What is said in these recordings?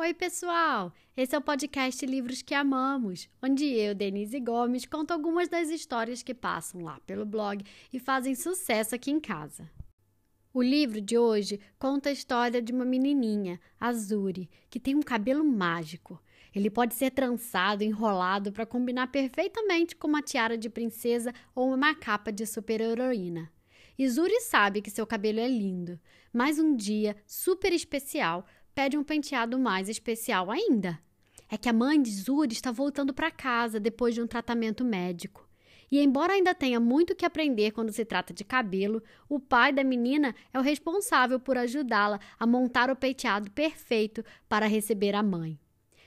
Oi, pessoal! Esse é o podcast Livros que Amamos, onde eu, Denise Gomes, conto algumas das histórias que passam lá pelo blog e fazem sucesso aqui em casa. O livro de hoje conta a história de uma menininha, Azuri, que tem um cabelo mágico. Ele pode ser trançado, enrolado para combinar perfeitamente com uma tiara de princesa ou uma capa de super-heroína. Izuri sabe que seu cabelo é lindo, mas um dia super especial pede um penteado mais especial ainda. É que a mãe de Zuri está voltando para casa depois de um tratamento médico. E embora ainda tenha muito que aprender quando se trata de cabelo, o pai da menina é o responsável por ajudá-la a montar o penteado perfeito para receber a mãe.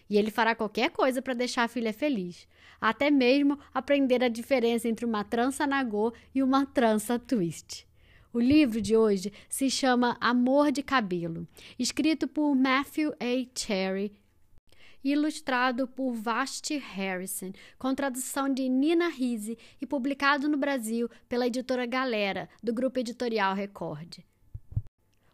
E ele fará qualquer coisa para deixar a filha feliz, até mesmo aprender a diferença entre uma trança nagô e uma trança twist. O livro de hoje se chama Amor de Cabelo, escrito por Matthew A. Cherry, ilustrado por Vashti Harrison, com tradução de Nina Rise e publicado no Brasil pela editora Galera, do grupo editorial Record.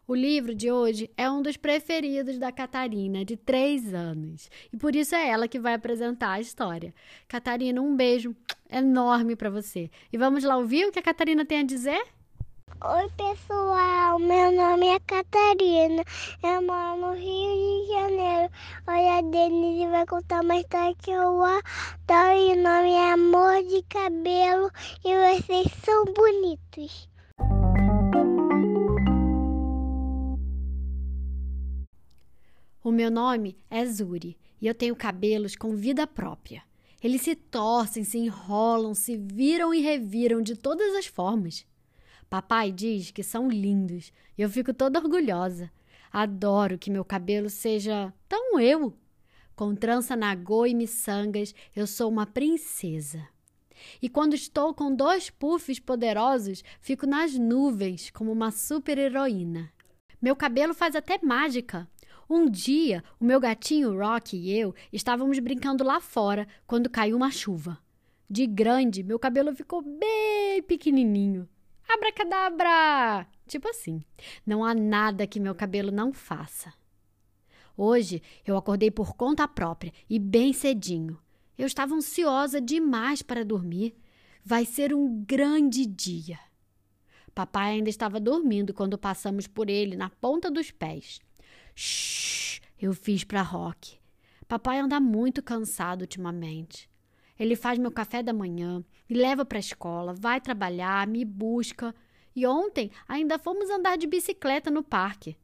O livro de hoje é um dos preferidos da Catarina, de três anos, e por isso é ela que vai apresentar a história. Catarina, um beijo enorme para você. E vamos lá ouvir o que a Catarina tem a dizer? Oi, pessoal. Meu nome é Catarina. Eu moro no Rio de Janeiro. Hoje a Denise vai contar uma história que eu adoro. E o nome é Amor de Cabelo. E vocês são bonitos. O meu nome é Zuri e eu tenho cabelos com vida própria. Eles se torcem, se enrolam, se viram e reviram de todas as formas. Papai diz que são lindos e eu fico toda orgulhosa. Adoro que meu cabelo seja tão eu. Com trança nagô e miçangas, eu sou uma princesa. E quando estou com dois puffs poderosos, fico nas nuvens como uma super-heroína. Meu cabelo faz até mágica. Um dia, o meu gatinho Rock e eu estávamos brincando lá fora quando caiu uma chuva. De grande, meu cabelo ficou bem pequenininho. Abracadabra! Tipo assim, não há nada que meu cabelo não faça. Hoje eu acordei por conta própria e bem cedinho. Eu estava ansiosa demais para dormir. Vai ser um grande dia. Papai ainda estava dormindo quando passamos por ele na ponta dos pés. Shhh, eu fiz para Rock. Papai anda muito cansado ultimamente. Ele faz meu café da manhã, me leva para a escola, vai trabalhar, me busca. E ontem ainda fomos andar de bicicleta no parque.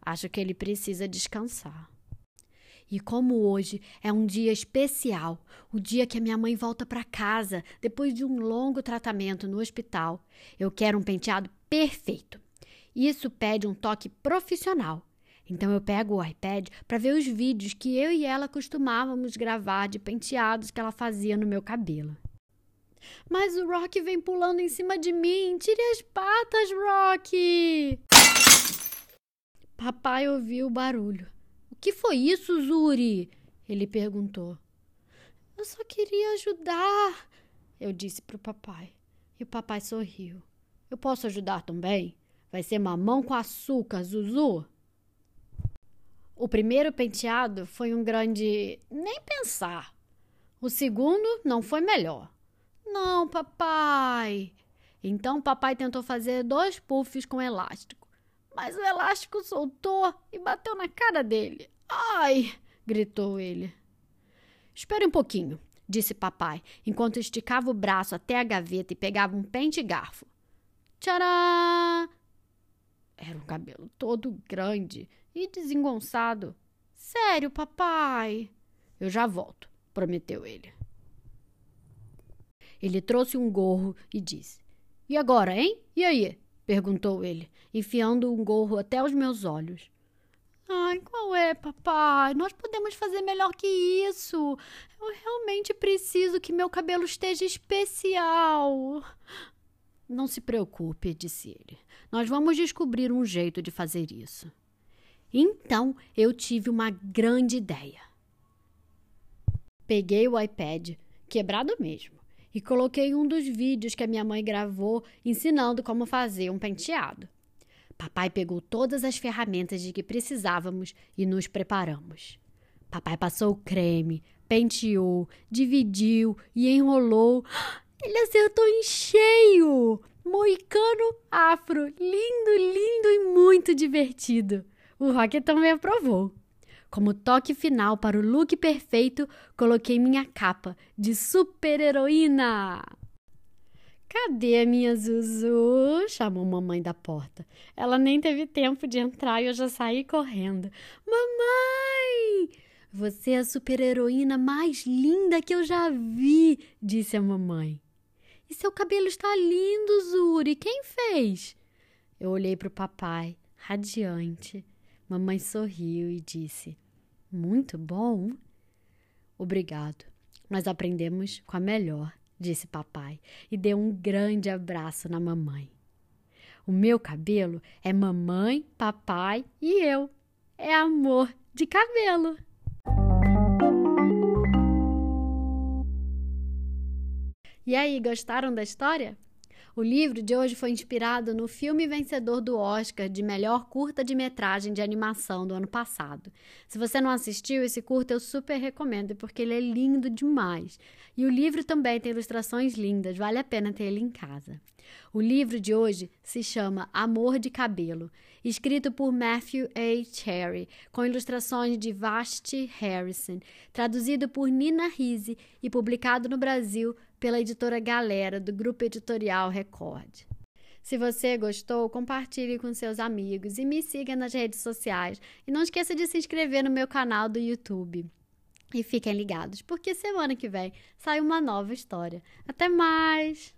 Acho que ele precisa descansar. E como hoje é um dia especial, o dia que a minha mãe volta para casa depois de um longo tratamento no hospital, eu quero um penteado perfeito. Isso pede um toque profissional. Então eu pego o iPad para ver os vídeos que eu e ela costumávamos gravar de penteados que ela fazia no meu cabelo. Mas o Rock vem pulando em cima de mim. Tire as patas, Rock! Papai ouviu o barulho. O que foi isso, Zuri? Ele perguntou. Eu só queria ajudar, eu disse para o papai. E o papai sorriu. Eu posso ajudar também? Vai ser mamão com açúcar, Zuzu? O primeiro penteado foi um grande nem pensar. O segundo não foi melhor. Não, papai. Então papai tentou fazer dois puffs com elástico, mas o elástico soltou e bateu na cara dele. Ai! gritou ele. Espere um pouquinho, disse papai, enquanto esticava o braço até a gaveta e pegava um pente e garfo. Tcharam! Era um cabelo todo grande e desengonçado. Sério, papai? Eu já volto, prometeu ele. Ele trouxe um gorro e disse: E agora, hein? E aí? perguntou ele, enfiando um gorro até os meus olhos. Ai, qual é, papai? Nós podemos fazer melhor que isso. Eu realmente preciso que meu cabelo esteja especial. Não se preocupe, disse ele. Nós vamos descobrir um jeito de fazer isso. Então eu tive uma grande ideia. Peguei o iPad, quebrado mesmo, e coloquei um dos vídeos que a minha mãe gravou ensinando como fazer um penteado. Papai pegou todas as ferramentas de que precisávamos e nos preparamos. Papai passou o creme, penteou, dividiu e enrolou. Ele acertou em cheio! Moicano afro, lindo, lindo e muito divertido. O Rocket também aprovou. Como toque final para o look perfeito, coloquei minha capa de super-heroína. Cadê a minha Zuzu? chamou mamãe da porta. Ela nem teve tempo de entrar e eu já saí correndo. Mamãe! Você é a super-heroína mais linda que eu já vi, disse a mamãe. E seu cabelo está lindo, Zuri. Quem fez? Eu olhei para o papai, radiante. Mamãe sorriu e disse: Muito bom. Obrigado. Nós aprendemos com a melhor, disse papai e deu um grande abraço na mamãe. O meu cabelo é mamãe, papai e eu. É amor de cabelo. E aí, gostaram da história? O livro de hoje foi inspirado no filme vencedor do Oscar de melhor curta de metragem de animação do ano passado. Se você não assistiu esse curta, eu super recomendo, porque ele é lindo demais. E o livro também tem ilustrações lindas, vale a pena ter ele em casa. O livro de hoje se chama Amor de Cabelo, escrito por Matthew A. Cherry, com ilustrações de Vashti Harrison, traduzido por Nina Risi e publicado no Brasil pela editora Galera, do Grupo Editorial Record. Se você gostou, compartilhe com seus amigos e me siga nas redes sociais. E não esqueça de se inscrever no meu canal do YouTube. E fiquem ligados, porque semana que vem sai uma nova história. Até mais!